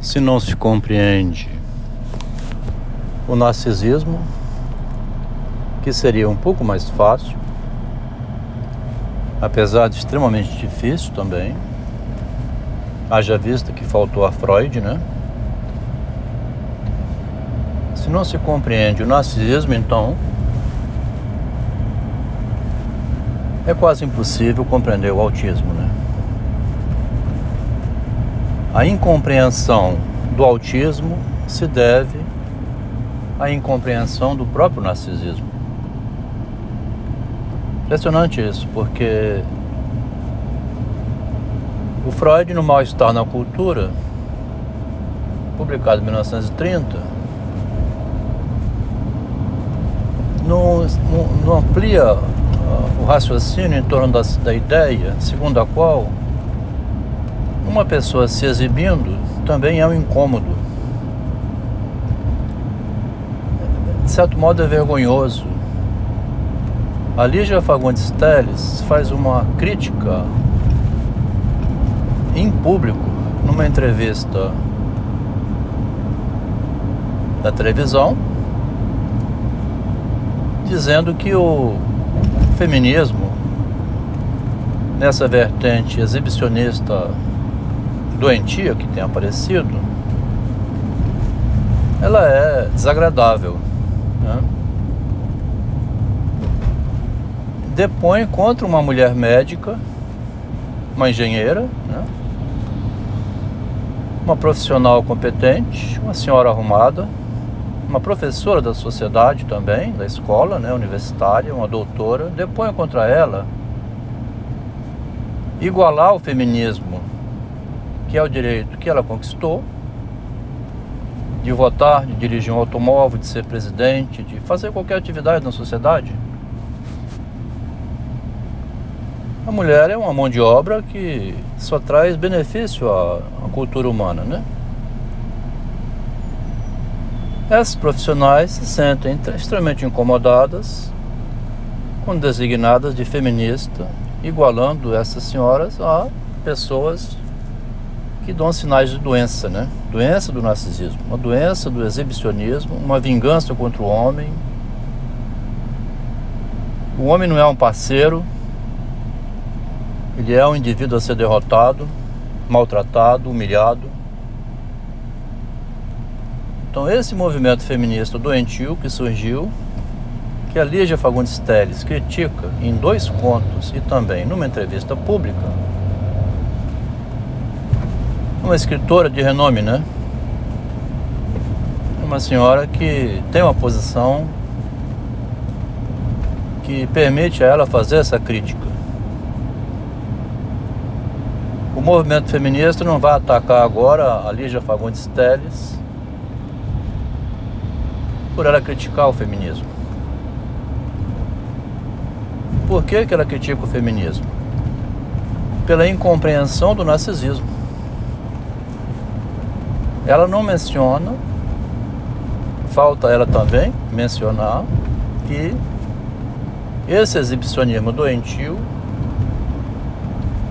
se não se compreende o narcisismo, que seria um pouco mais fácil, apesar de extremamente difícil também, haja vista que faltou a Freud, né? Se não se compreende o narcisismo, então é quase impossível compreender o autismo, né? A incompreensão do autismo se deve à incompreensão do próprio narcisismo. Impressionante isso, porque o Freud, no Mal-Estar na Cultura, publicado em 1930, não, não, não amplia o raciocínio em torno da, da ideia segundo a qual uma pessoa se exibindo também é um incômodo. De certo modo é vergonhoso. A Lígia Fagundes Teles faz uma crítica em público numa entrevista da televisão dizendo que o feminismo nessa vertente exibicionista doentia que tem aparecido, ela é desagradável. Né? Depõe contra uma mulher médica, uma engenheira, né? uma profissional competente, uma senhora arrumada, uma professora da sociedade também, da escola né, universitária, uma doutora, depõe contra ela igualar o feminismo que é o direito que ela conquistou de votar, de dirigir um automóvel, de ser presidente, de fazer qualquer atividade na sociedade. A mulher é uma mão de obra que só traz benefício à, à cultura humana, né? Essas profissionais se sentem extremamente incomodadas quando designadas de feminista, igualando essas senhoras a pessoas que dão sinais de doença, né? Doença do narcisismo, uma doença do exibicionismo, uma vingança contra o homem. O homem não é um parceiro, ele é um indivíduo a ser derrotado, maltratado, humilhado. Então esse movimento feminista doentio que surgiu, que a Lígia Fagundes Telles critica em dois contos e também numa entrevista pública, uma escritora de renome, né? Uma senhora que tem uma posição que permite a ela fazer essa crítica. O movimento feminista não vai atacar agora a Lígia Fagundes Telles por ela criticar o feminismo. Por que, que ela critica o feminismo? Pela incompreensão do narcisismo ela não menciona, falta ela também mencionar que esse exibicionismo doentio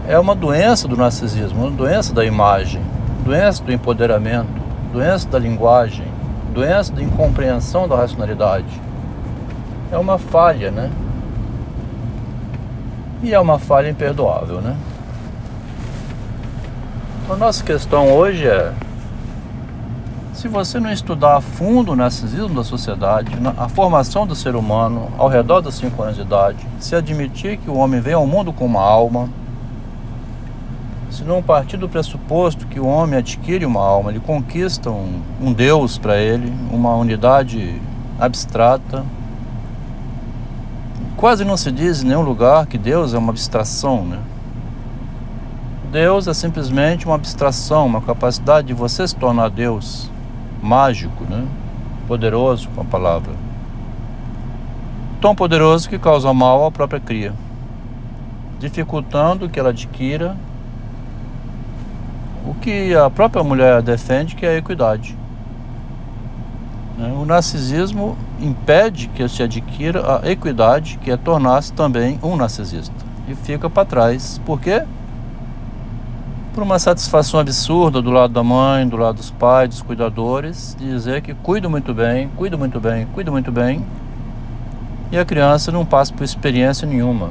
é uma doença do narcisismo, uma doença da imagem, doença do empoderamento, doença da linguagem, doença da incompreensão da racionalidade. É uma falha, né? E é uma falha imperdoável, né? A nossa questão hoje é se você não estudar a fundo o narcisismo da sociedade, a formação do ser humano ao redor dos 5 anos de idade, se admitir que o homem vem ao mundo com uma alma, se não partir do pressuposto que o homem adquire uma alma, ele conquista um, um Deus para ele, uma unidade abstrata. Quase não se diz em nenhum lugar que Deus é uma abstração, né? Deus é simplesmente uma abstração, uma capacidade de você se tornar Deus mágico, né? poderoso com a palavra. Tão poderoso que causa mal à própria cria, dificultando que ela adquira o que a própria mulher defende, que é a equidade. Né? O narcisismo impede que se adquira a equidade, que é tornar-se também um narcisista. E fica para trás. Por quê? Por uma satisfação absurda do lado da mãe, do lado dos pais, dos cuidadores, de dizer que cuido muito bem, cuido muito bem, cuido muito bem, e a criança não passa por experiência nenhuma.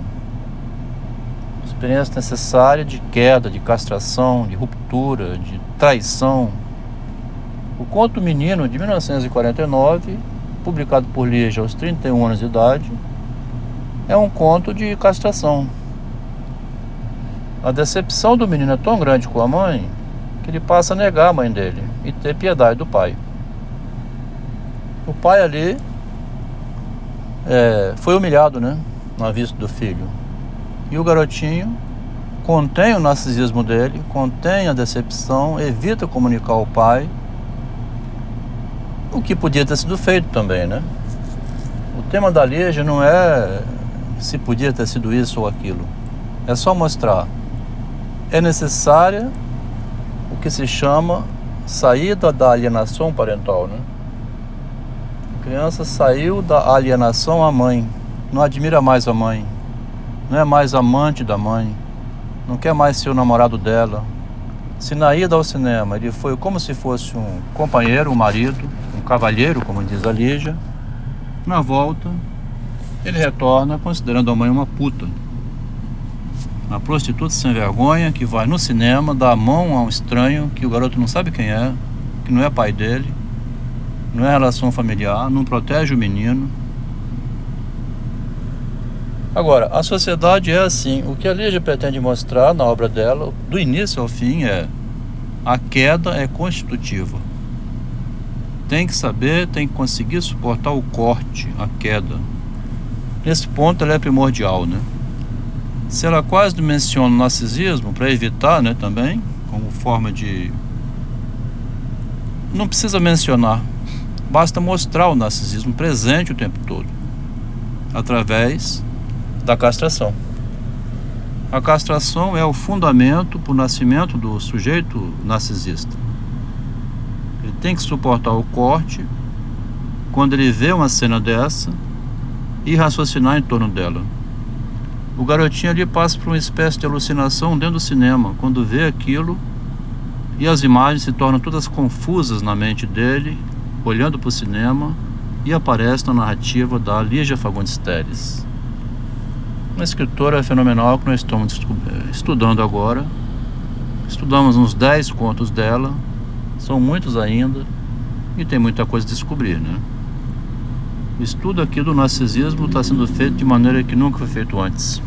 Experiência necessária de queda, de castração, de ruptura, de traição. O conto Menino de 1949, publicado por Lígia aos 31 anos de idade, é um conto de castração. A decepção do menino é tão grande com a mãe que ele passa a negar a mãe dele e ter piedade do pai. O pai ali é, foi humilhado, né? Na vista do filho. E o garotinho contém o narcisismo dele, contém a decepção, evita comunicar ao pai, o que podia ter sido feito também, né? O tema da Lígia não é se podia ter sido isso ou aquilo. É só mostrar. É necessária o que se chama saída da alienação parental, né? criança saiu da alienação à mãe, não admira mais a mãe, não é mais amante da mãe, não quer mais ser o namorado dela. Se na ida ao cinema ele foi como se fosse um companheiro, um marido, um cavalheiro, como diz a Lígia, na volta ele retorna considerando a mãe uma puta. Uma prostituta sem vergonha que vai no cinema, dá a mão a um estranho que o garoto não sabe quem é, que não é pai dele, não é relação familiar, não protege o menino. Agora, a sociedade é assim. O que a Lígia pretende mostrar na obra dela, do início ao fim, é a queda é constitutiva. Tem que saber, tem que conseguir suportar o corte, a queda. Nesse ponto ela é primordial, né? Se ela quase menciona o narcisismo para evitar, né, também, como forma de não precisa mencionar, Basta mostrar o narcisismo presente o tempo todo, através da castração. A castração é o fundamento para o nascimento do sujeito narcisista. Ele tem que suportar o corte quando ele vê uma cena dessa e raciocinar em torno dela. O garotinho ali passa por uma espécie de alucinação dentro do cinema, quando vê aquilo e as imagens se tornam todas confusas na mente dele olhando para o cinema e aparece na narrativa da Lígia Fagundes Teres. Uma escritora fenomenal que nós estamos estudando agora. Estudamos uns 10 contos dela, são muitos ainda, e tem muita coisa a descobrir, né? O estudo aqui do narcisismo está sendo feito de maneira que nunca foi feito antes.